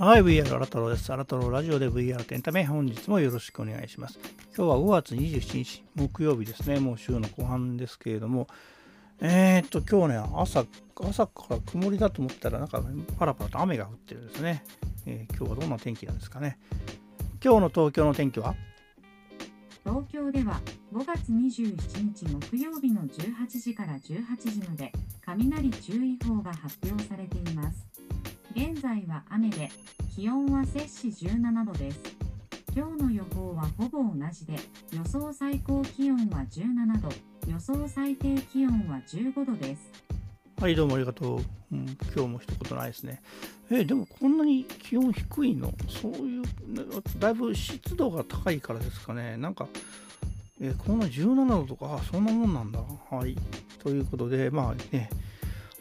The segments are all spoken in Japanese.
はい、VR アラ太郎です。アラ太郎ラジオで VR とエンタメ、本日もよろしくお願いします。今日は5月27日、木曜日ですね。もう週の後半ですけれども、えー、っと、今日ね、朝、朝から曇りだと思ったら、なんかパラパラと雨が降ってるんですね。えー、今日はどんな天気なんですかね。今日の東京の天気は？東京では5月27日木曜日の18時から18時まで雷注意報が発表されています。現在は雨で気温は摂氏17度です。今日の予報はほぼ同じで予想最高気温は17度、予想最低気温は15度です。はい、どうもありがとう。うん、今日も一言ないですね。えでもこんなに気温低いの？そういう、だいぶ湿度が高いからですかね。なんか、えこんな17度とか、あ、そんなもんなんだ。はい。ということで、まあね、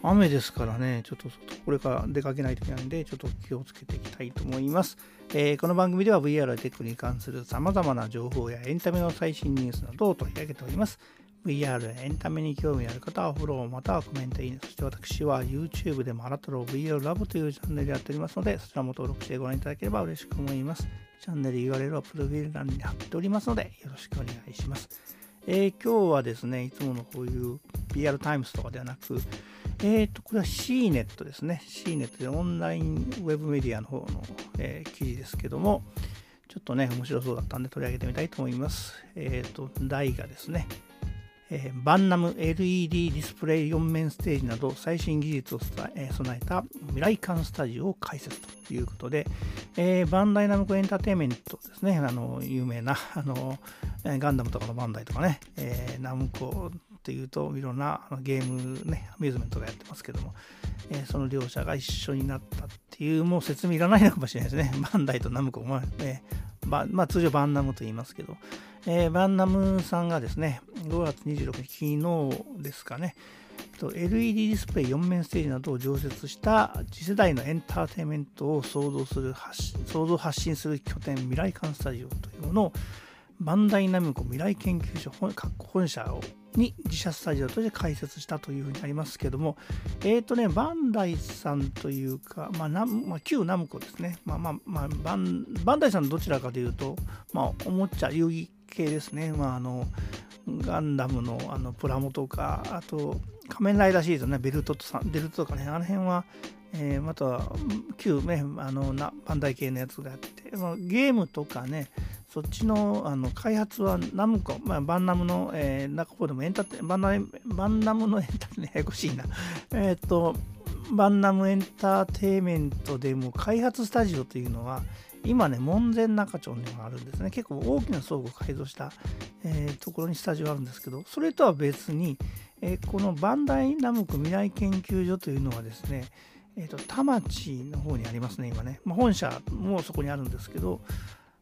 雨ですからね、ちょっとこれから出かけないといけないんで、ちょっと気をつけていきたいと思います。えー、この番組では VR テックに関する様々な情報やエンタメの最新ニュースなどを取り上げております。VR エンタメに興味ある方はフォローまたはコメントいいね。そして私は YouTube でもアラトロ VR ラブというチャンネルやっておりますので、そちらも登録してご覧いただければ嬉しく思います。チャンネル URL はプロフィール欄に貼っておりますので、よろしくお願いします。えー、今日はですね、いつものこういう PR タイムスとかではなく、えっ、ー、と、これは CNET ですね。CNET でオンラインウェブメディアの方の、えー、記事ですけども、ちょっとね、面白そうだったんで取り上げてみたいと思います。えっ、ー、と、題がですね、えー、バンナム LED ディスプレイ4面ステージなど最新技術を備ええた未来館スタジオを開設ということで、えー、バンダイナムコエンターテインメントですね、あの有名なあのガンダムとかのバンダイとかね、えー、ナムコっていうといろんなゲームね、アミューズメントがやってますけども、えー、その両者が一緒になったっていう、もう説明いらないのかもしれないですね。バンダイとナムコ、まあえー、まあ、通常バンナムと言いますけど、えー、バンナムさんがですね、5月26日、昨日ですかね、LED ディスプレイ4面ステージなどを常設した次世代のエンターテインメントを創造する創造発信する拠点未来館スタジオというものをバンダイナムコ未来研究所本社をに自社スタジオとして開設したというふうになりますけども、えっ、ー、とね、バンダイさんというか、まあ、まあ、旧ナムコですね。まあまあ、まあ、バンバンダイさんどちらかというと、まあ、おもちゃ、遊戯系ですね。まあ、あの、ガンダムのあのプラモとか、あと、仮面ライダーシリーズね、ベルトとさベルトとかね、あの辺は、えー、または旧ね、あのなバンダイ系のやつがあって、まあ、ゲームとかね、そっちのあの開発はナムコ、まあ、バンナムの、えー、中方でもエンタテバンナバンナムのエンタテ、ややこしいな。えっ、と、バンナムエンターテイメントでも開発スタジオというのは、今ね、門前仲町にもあるんですね。結構大きな倉庫を改造した、えー、ところにスタジオあるんですけど、それとは別に、えー、このバンダイナムコ未来研究所というのはですね、えーと、田町の方にありますね、今ね。まあ、本社もそこにあるんですけど、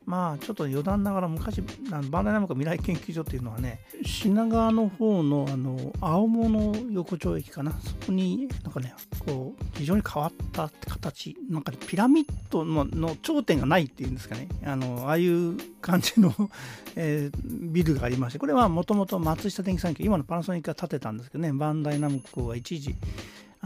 まあちょっと余談ながら昔バンダイナムコ未来研究所っていうのはね品川の方のあの青物横丁駅かな。そこになんかねこう非常に変わった形なんか、ピラミッドのの頂点がないっていうんですかね。あのああいう感じの、えー、ビルがありましてこれはもともと松下電器産業今のパナソニックが建てたんですけどねバンダイナムコが一時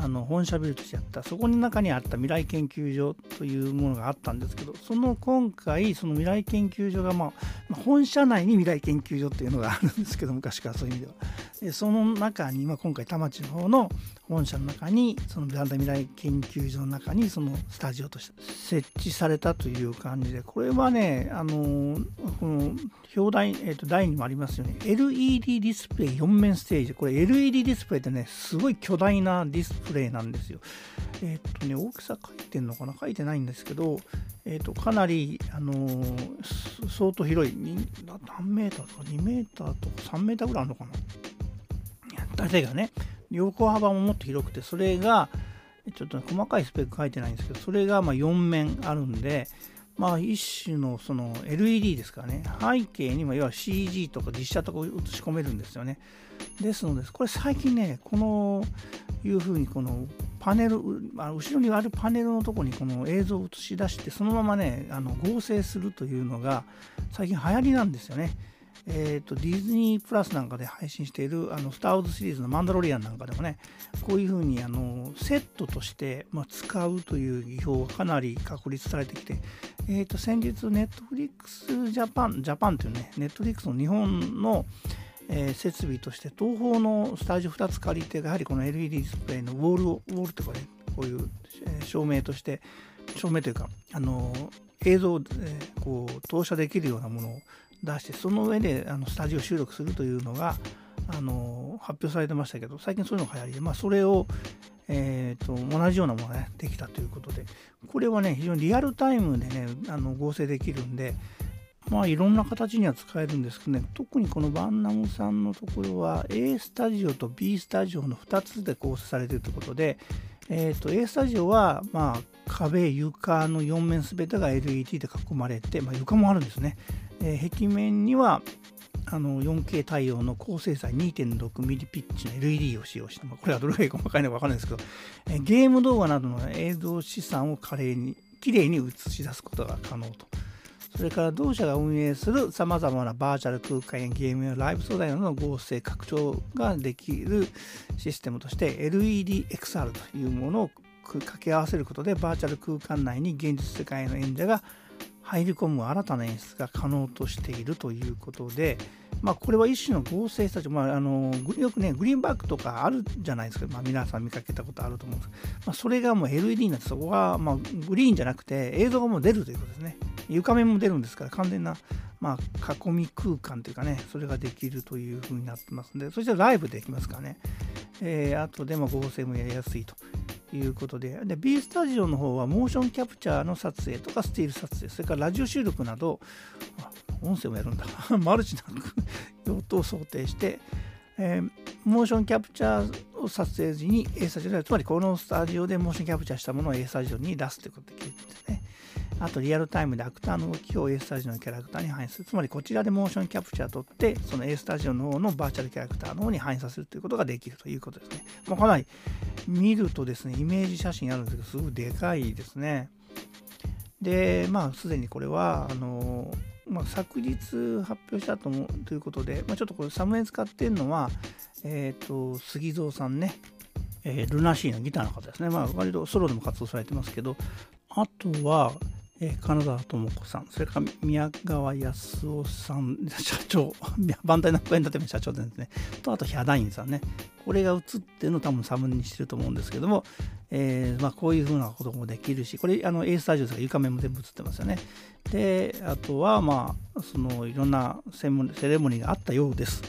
あの本社ビルとしてやったそこの中にあった未来研究所というものがあったんですけどその今回その未来研究所が、まあ、本社内に未来研究所というのがあるんですけど昔からそういう意味では。でその中に、まあ、今回田町の方の本社の中にそのベランダ未来研究所の中にそのスタジオとして設置されたという感じでこれはねあのこの表題、えー、と台にもありますよね LED ディスプレイ4面ステージ。これ LED ディスプレイってねすごい巨大なディスプレイ。プレイなんですよ。えっ、とね大きさ書いてんのかな？書いてないんですけどえーと、かなり、あのー、相当広い。何メーターとか？2メーターとか？3メーターぐらいあるのかな？大体がね横幅ももっと広くてそれがちょっと細かいスペック書いてないんですけどそれがま4面あるんでまあ一種のその LED ですからね。背景にも要は CG とか実写とか映し込めるんですよね。ですのでこれ最近ねこのいうふうにこのパネルあ後ろにあるパネルのとこにこの映像を映し出してそのままねあの合成するというのが最近流行りなんですよね。えーと、ディズニープラスなんかで配信しているあのスター・ウォーズシリーズのマンダロリアンなんかでもねこういうふうにあのセットとして、まあ、使うという技法がかなり確立されてきて、えーと、先日ネットフリックスジャパンジャパンというねネットフリックスの日本の、えー、設備として東宝のスタジオ2つ借りてやはりこの LED ディスプレイのウォールをウォールとかねこういう、え、照明として照明というかあの映像を、え、こう投射できるようなものを出してその上であのスタジオ収録するというのがあの発表されてましたけど最近そういうのが流行りで、まあ、それを、えーと、同じようなものが、ね、できたということでこれはね非常にリアルタイムでねあの合成できるんでまあいろんな形には使えるんですけどね特にこのバンナムさんのところは A スタジオと B スタジオの2つで構成されているということで、えーと、A スタジオは、まあ、壁床の4面全てが LED で囲まれて、まあ、床もあるんですね。え、壁面にはあの 4K 対応の高精細 2.6mm ピッチの LED を使用して、まあ、これはどれぐらい細かいのか分からないですけど、え、ゲーム動画などの映像資産を華麗にきれいに映し出すことが可能と。それから同社が運営するさまざまなバーチャル空間やゲームやライブ素材などの合成拡張ができるシステムとして LEDXR というものを掛け合わせることでバーチャル空間内に現実世界の演者が入り込む新たな演出が可能としているということで、まあ、これは一種の合成スタジオ、まあ、あのよくね、グリーンバックとかあるじゃないですか、まあ、皆さん見かけたことあると思うんです。まあ、それがもう LED になって、そこはまあグリーンじゃなくて映像がもう出るということですね。床面も出るんですから、完全な、まあ、囲み空間というかね、それができるというふうになってますので、そしてライブできますからね、えー、あとでも合成もやりやすいと。いうことで、で B スタジオの方はモーションキャプチャーの撮影とかスティール撮影、それからラジオ収録など、音声もやるんだ、マルチな用途を想定して、えー、モーションキャプチャーを撮影時に A スタジオで、つまりこのスタジオでモーションキャプチャーしたものを A スタジオに出すということできるんですね。あとリアルタイムでアクターの動きを A スタジオのキャラクターに反映する。つまりこちらでモーションキャプチャー取って、その A スタジオの方のバーチャルキャラクターの方に反映させるということができるということですね。もうかなり見るとですね、イメージ写真あるんですけど、すごいでかいですね。で、まあ、すでにこれは、あの、まあ、昨日発表したと思うということで、まあ、ちょっとこれサムネ使ってるのは、えっ、ー、と、杉蔵さんね、えー、ルナシーのギターの方ですね。まあ、割とソロでも活動されてますけど、あとは、えー、金沢智子さん、それから宮川康夫さん、社長、バンダイナックエンターテイメント社長ですね、と、あとヒャダインさんね、これが映ってるの多分サムにしてると思うんですけども、えー、まあ、こういう風なこともできるし、これ、あの A スタジオとか床面も全部映ってますよね。で、あとは、まあ、そのいろんなセレモニーがあったようです。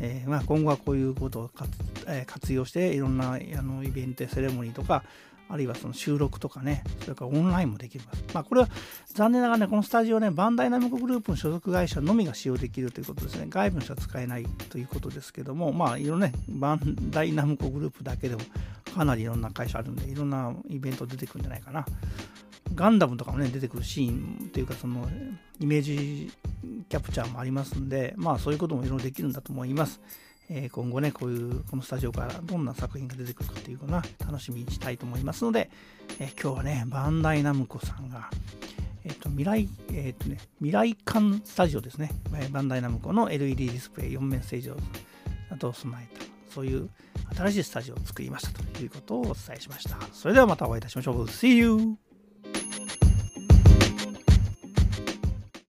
えー、まあ、今後はこういうことを活,、え、活用して、いろんなあのイベントやセレモニーとか、あるいはその収録とかね、それからオンラインもできます。まあ、これは残念ながらね、このスタジオね、バンダイナムコグループの所属会社のみが使用できるということですね。外部の人は使えないということですけども、まあ、いろんなね、バンダイナムコグループだけでもかなりいろんな会社あるんで、いろんなイベント出てくるんじゃないかな。ガンダムとかもね、出てくるシーンというか、そのイメージキャプチャーもありますんで、まあそういうこともいろいろできるんだと思います。えー、今後ね、こういう、このスタジオからどんな作品が出てくるかっていうのは楽しみにしたいと思いますので、えー、今日はね、バンダイナムコさんが、えっ、と、未来、えっ、とね、未来館スタジオですね、バンダイナムコの LED ディスプレイ4面正常などを備えた、そういう新しいスタジオを作りましたということをお伝えしました。それではまたお会いいたしましょう。See you!